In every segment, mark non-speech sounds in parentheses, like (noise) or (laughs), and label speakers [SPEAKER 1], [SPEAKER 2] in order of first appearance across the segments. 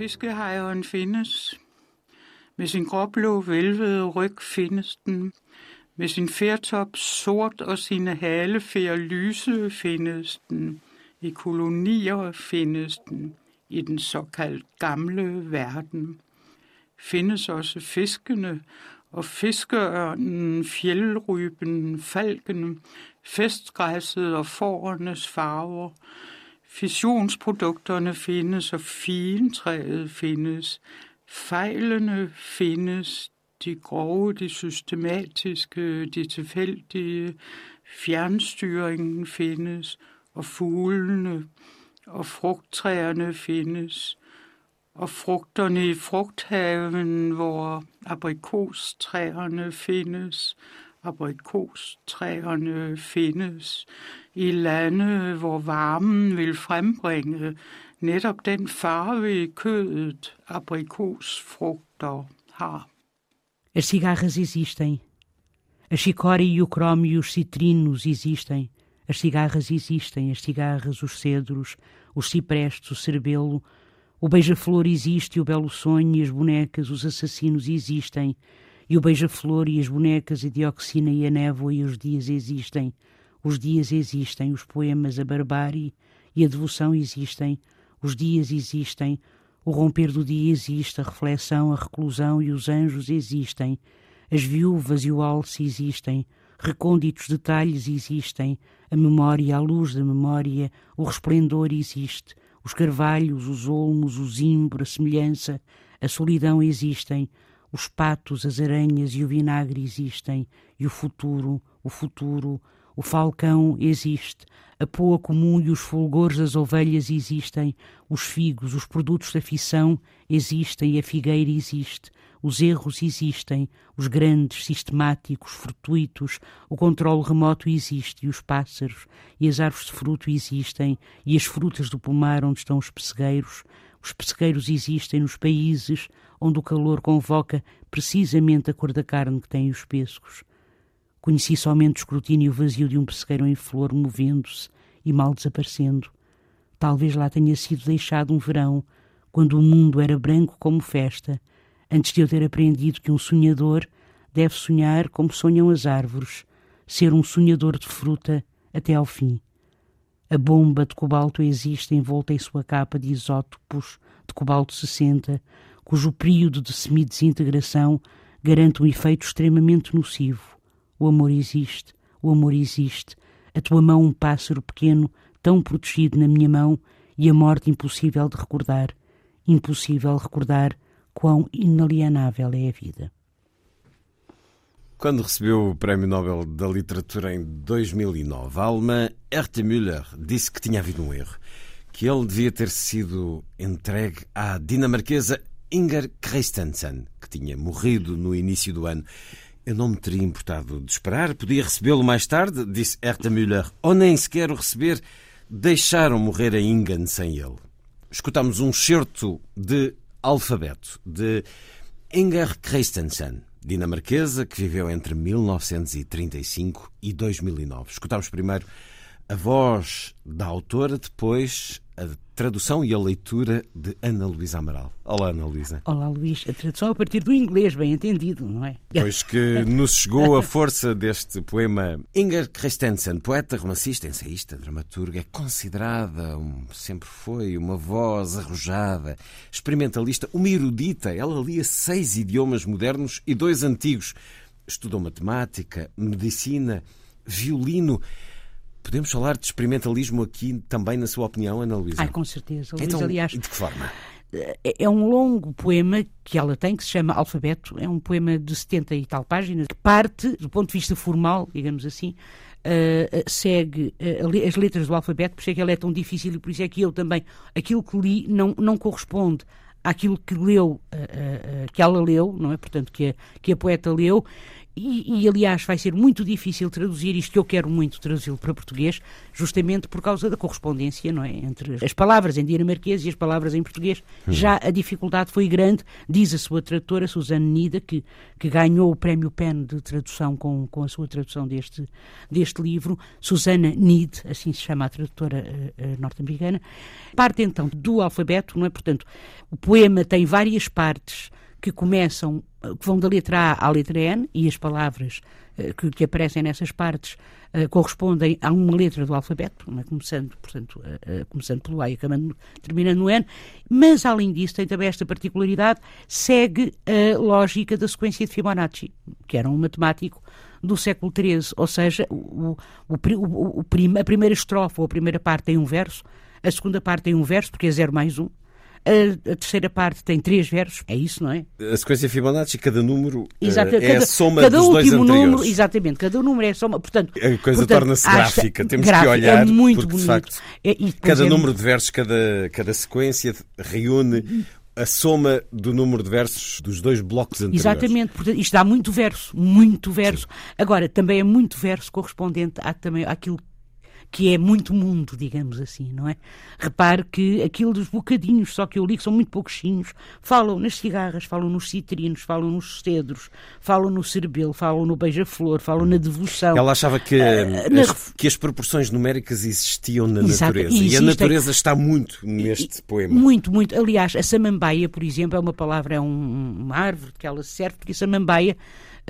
[SPEAKER 1] Fiskehejren findes. Med sin gråblå velvede ryg findes den. Med sin færtop sort og sine halefjer lyse findes den. I kolonier findes den. I den såkaldt gamle verden findes også fiskene og fiskeørnen, fjeldryben, falken, festgræsset og fårenes farver. Fissionsprodukterne findes, og fintræet findes. Fejlene findes, de grove, de systematiske, de tilfældige. Fjernstyringen findes, og fuglene og frugttræerne findes. Og frugterne i frugthaven, hvor aprikostræerne findes, aprikostræerne findes i lande, hvor varmen vil frembringe netop den farve i kødet, aprikosfrugter har.
[SPEAKER 2] As cigarras existem. A chicória e o cromo e os citrinos existem. As cigarras existem, as cigarras, os cedros, os ciprestes, o cerbelo. O beija-flor existe, o belo sonho e as bonecas, os assassinos existem. E o beija-flor e as bonecas, a dioxina e a névoa e os dias existem. Os dias existem, os poemas, a barbárie e a devoção existem. Os dias existem, o romper do dia existe, a reflexão, a reclusão e os anjos existem. As viúvas e o alce existem. Recônditos detalhes existem. A memória, a luz da memória, o resplendor existe. Os carvalhos, os olmos, o zimbro, a semelhança, a solidão existem. Os patos, as aranhas e o vinagre existem. E o futuro, o futuro, o falcão existe, a poa comum e os fulgores das ovelhas existem, os figos, os produtos da fissão existem, a figueira existe, os erros existem, os grandes, sistemáticos, fortuitos, o controle remoto existe, e os pássaros e as árvores de fruto existem, e as frutas do pomar onde estão os pessegueiros. Os pessegueiros existem nos países onde o calor convoca precisamente a cor da carne que têm os pescos. Conheci somente o escrutínio vazio de um pessegueiro em flor movendo-se e mal desaparecendo. Talvez lá tenha sido deixado um verão, quando o mundo era branco como festa, antes de eu ter aprendido que um sonhador deve sonhar como sonham as árvores, ser um sonhador de fruta até ao fim. A bomba de cobalto existe envolta em sua capa de isótopos de cobalto 60, cujo período de semi-desintegração garante um efeito extremamente nocivo. O amor existe, o amor existe. A tua mão, um pássaro pequeno, tão protegido na minha mão, e a morte impossível de recordar. Impossível recordar quão inalienável é a vida.
[SPEAKER 3] Quando recebeu o Prémio Nobel da Literatura em 2009, a alemã Herta Müller disse que tinha havido um erro, que ele devia ter sido entregue à dinamarquesa Inger Christensen, que tinha morrido no início do ano. Eu não me teria importado de esperar, podia recebê-lo mais tarde, disse Herta Müller, ou nem sequer o receber. Deixaram morrer a Ingen sem ele. Escutamos um certo de alfabeto de Inger Christensen, dinamarquesa que viveu entre 1935 e 2009. Escutamos primeiro a voz da autora, depois a tradução e a leitura de Ana Luísa Amaral. Olá, Ana Luísa.
[SPEAKER 2] Olá, Luís. A tradução a partir do inglês, bem entendido, não é?
[SPEAKER 3] Pois que nos chegou a força deste poema. Inger Christensen, poeta, romancista, ensaísta, dramaturga, é considerada, um, sempre foi, uma voz arrojada, experimentalista, uma erudita. Ela lia seis idiomas modernos e dois antigos. Estudou matemática, medicina, violino Podemos falar de experimentalismo aqui também, na sua opinião, Ana Luísa?
[SPEAKER 2] Ah, com certeza.
[SPEAKER 3] Luís, então, aliás, de que forma?
[SPEAKER 2] é, é um longo poema que ela tem, que se chama Alfabeto, é um poema de 70 e tal páginas, que parte, do ponto de vista formal, digamos assim, uh, segue uh, as letras do alfabeto, por isso é que ela é tão difícil e por isso é que eu também, aquilo que li não, não corresponde àquilo que leu, uh, que ela leu, não é? Portanto, que a, que a poeta leu, e, e, aliás, vai ser muito difícil traduzir isto eu quero muito traduzi-lo para português, justamente por causa da correspondência, não é? Entre as palavras em dinamarquês e as palavras em português. Hum. Já a dificuldade foi grande, diz a sua tradutora, Suzanne Nida, que, que ganhou o prémio PEN de tradução com, com a sua tradução deste, deste livro. Susana Nid, assim se chama a tradutora uh, uh, norte-americana. Parte então do alfabeto, não é? Portanto, o poema tem várias partes que começam, que vão da letra A à letra N, e as palavras uh, que, que, aparecem nessas partes uh, correspondem a uma letra do alfabeto, é? começando, portanto, começando pelo A e acabando, terminando no N, mas além disso tem também esta particularidade, segue a lógica da sequência de Fibonacci, que era um matemático do século XIII, ou seja, o, o, o, a primeira estrofe ou a primeira parte tem um verso, a segunda parte tem um verso, porque é 0 mais 1, um, a, a, terceira parte tem três versos, é isso, não é?
[SPEAKER 3] A sequência Fibonacci, cada número Exato, é cada, a soma cada dos dois
[SPEAKER 2] anteriores.
[SPEAKER 3] número,
[SPEAKER 2] exatamente, cada número é a soma, portanto...
[SPEAKER 3] A coisa torna-se gráfica, temos gráfica, que olhar,
[SPEAKER 2] é muito
[SPEAKER 3] porque
[SPEAKER 2] bonito.
[SPEAKER 3] de facto,
[SPEAKER 2] é,
[SPEAKER 3] cada
[SPEAKER 2] é...
[SPEAKER 3] número de versos, cada, cada sequência reúne a soma do número de versos dos dois blocos anteriores.
[SPEAKER 2] Exatamente, portanto, isto dá muito verso, muito verso. Sim. Agora, também é muito verso correspondente à, também, àquilo que é muito mundo, digamos assim, não é? Repare que aquilo dos bocadinhos, só que eu li que são muito pouquinhos, falam nas cigarras, falam nos citrinos, falam nos cedros, falam no cerebelo, falam no beija-flor, falam na devoção.
[SPEAKER 3] Ela achava que, uh, as, que as proporções numéricas existiam na Exato, natureza. E, e a natureza está muito neste poema.
[SPEAKER 2] Muito, muito. Aliás, a samambaia, por exemplo, é uma palavra, é um, uma árvore que ela serve, porque a samambaia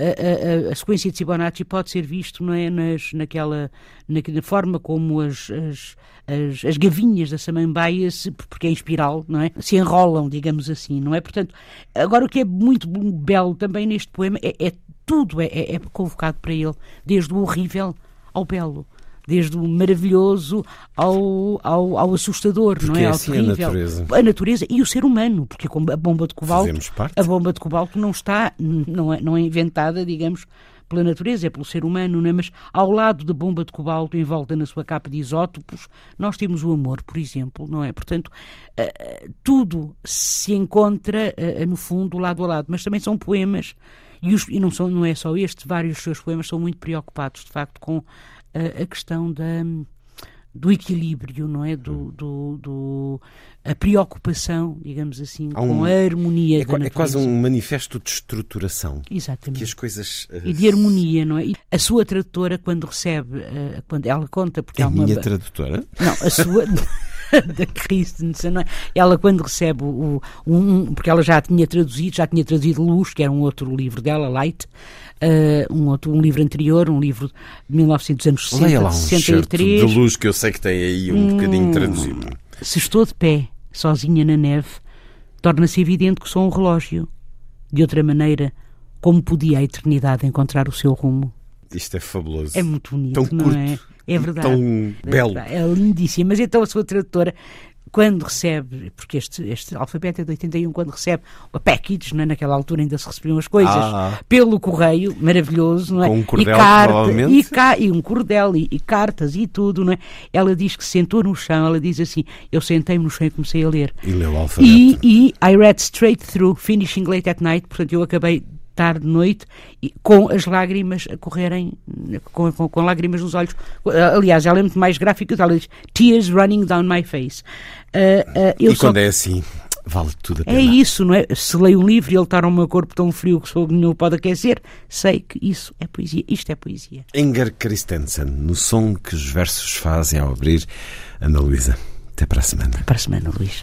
[SPEAKER 2] a, a, a, sequência de Fibonacci pode ser visto não é, nas, naquela na, na forma como as, as, as, as, gavinhas da samambaia, se, porque é em espiral, não é? se enrolam, digamos assim, não é? Portanto, agora o que é muito belo também neste poema é, é tudo é, é, é convocado para ele, desde o horrível ao belo desde o maravilhoso ao, ao, ao assustador,
[SPEAKER 3] porque
[SPEAKER 2] não é?
[SPEAKER 3] é assim a natureza.
[SPEAKER 2] A natureza e o ser humano, porque a bomba de cobalto, a bomba de cobalto não está, não é, não é inventada, digamos, pela natureza, é pelo ser humano, não é? mas ao lado da bomba de cobalto, envolta na sua capa de isótopos, nós temos o amor, por exemplo, não é? Portanto, uh, tudo se encontra, uh, no fundo, lado a lado, mas também são poemas, e, os, e não, são, não é só este, vários dos seus poemas são muito preocupados, de facto, com a, a questão da, do equilíbrio, não é? Do, do, do a preocupação, digamos assim, um, com a harmonia
[SPEAKER 3] é,
[SPEAKER 2] da natureza.
[SPEAKER 3] É quase um manifesto de estruturação.
[SPEAKER 2] Exatamente.
[SPEAKER 3] Que as coisas... Uh...
[SPEAKER 2] E de harmonia, não é? E a sua tradutora, quando recebe, uh, quando ela conta... Porque
[SPEAKER 3] é
[SPEAKER 2] uma...
[SPEAKER 3] minha tradutora?
[SPEAKER 2] Não, a sua... (laughs) (laughs) da Christensen, não é? Ela quando recebe o, um, porque ela já tinha traduzido, já tinha traduzido Luz, que era um outro livro dela, Light, uh, um outro um livro anterior, um livro de 1960, Leia lá um 63.
[SPEAKER 3] de Luz que eu sei que tem aí um hum, bocadinho traduzido.
[SPEAKER 2] Se estou de pé, sozinha na neve, torna-se evidente que sou um relógio. De outra maneira, como podia a eternidade encontrar o seu rumo?
[SPEAKER 3] Isto é fabuloso.
[SPEAKER 2] É muito bonito,
[SPEAKER 3] tão
[SPEAKER 2] não
[SPEAKER 3] curto,
[SPEAKER 2] é? É verdade.
[SPEAKER 3] Tão
[SPEAKER 2] é
[SPEAKER 3] belo.
[SPEAKER 2] É lindíssimo. Mas então a sua tradutora quando recebe, porque este, este alfabeto é de 81, quando recebe a package, não é? naquela altura ainda se recebiam as coisas,
[SPEAKER 3] ah,
[SPEAKER 2] pelo correio, maravilhoso, não é?
[SPEAKER 3] Com um cordel,
[SPEAKER 2] e, carta, e, ca, e um cordel, e, e, cartas e tudo, não é? Ela diz que se sentou no chão, ela diz assim, eu sentei-me no chão e comecei a ler.
[SPEAKER 3] E leu o alfabeto.
[SPEAKER 2] E, e I read straight through, finishing late at night, portanto eu acabei tarde, noite, com as lágrimas a correrem, com, com, com, lágrimas nos olhos. Aliás, ela é muito mais gráfica, ela diz tears running down my face.
[SPEAKER 3] Uh, uh, e quando é assim, vale tudo a pena.
[SPEAKER 2] É isso, não é? Se leio um livro e ele está no meu corpo tão frio que sou não pode aquecer, sei que isso é poesia. Isto é poesia.
[SPEAKER 3] Inger Christensen, no som que os versos fazem ao abrir. Ana Luísa, até para a semana.
[SPEAKER 2] Para a semana, Luís.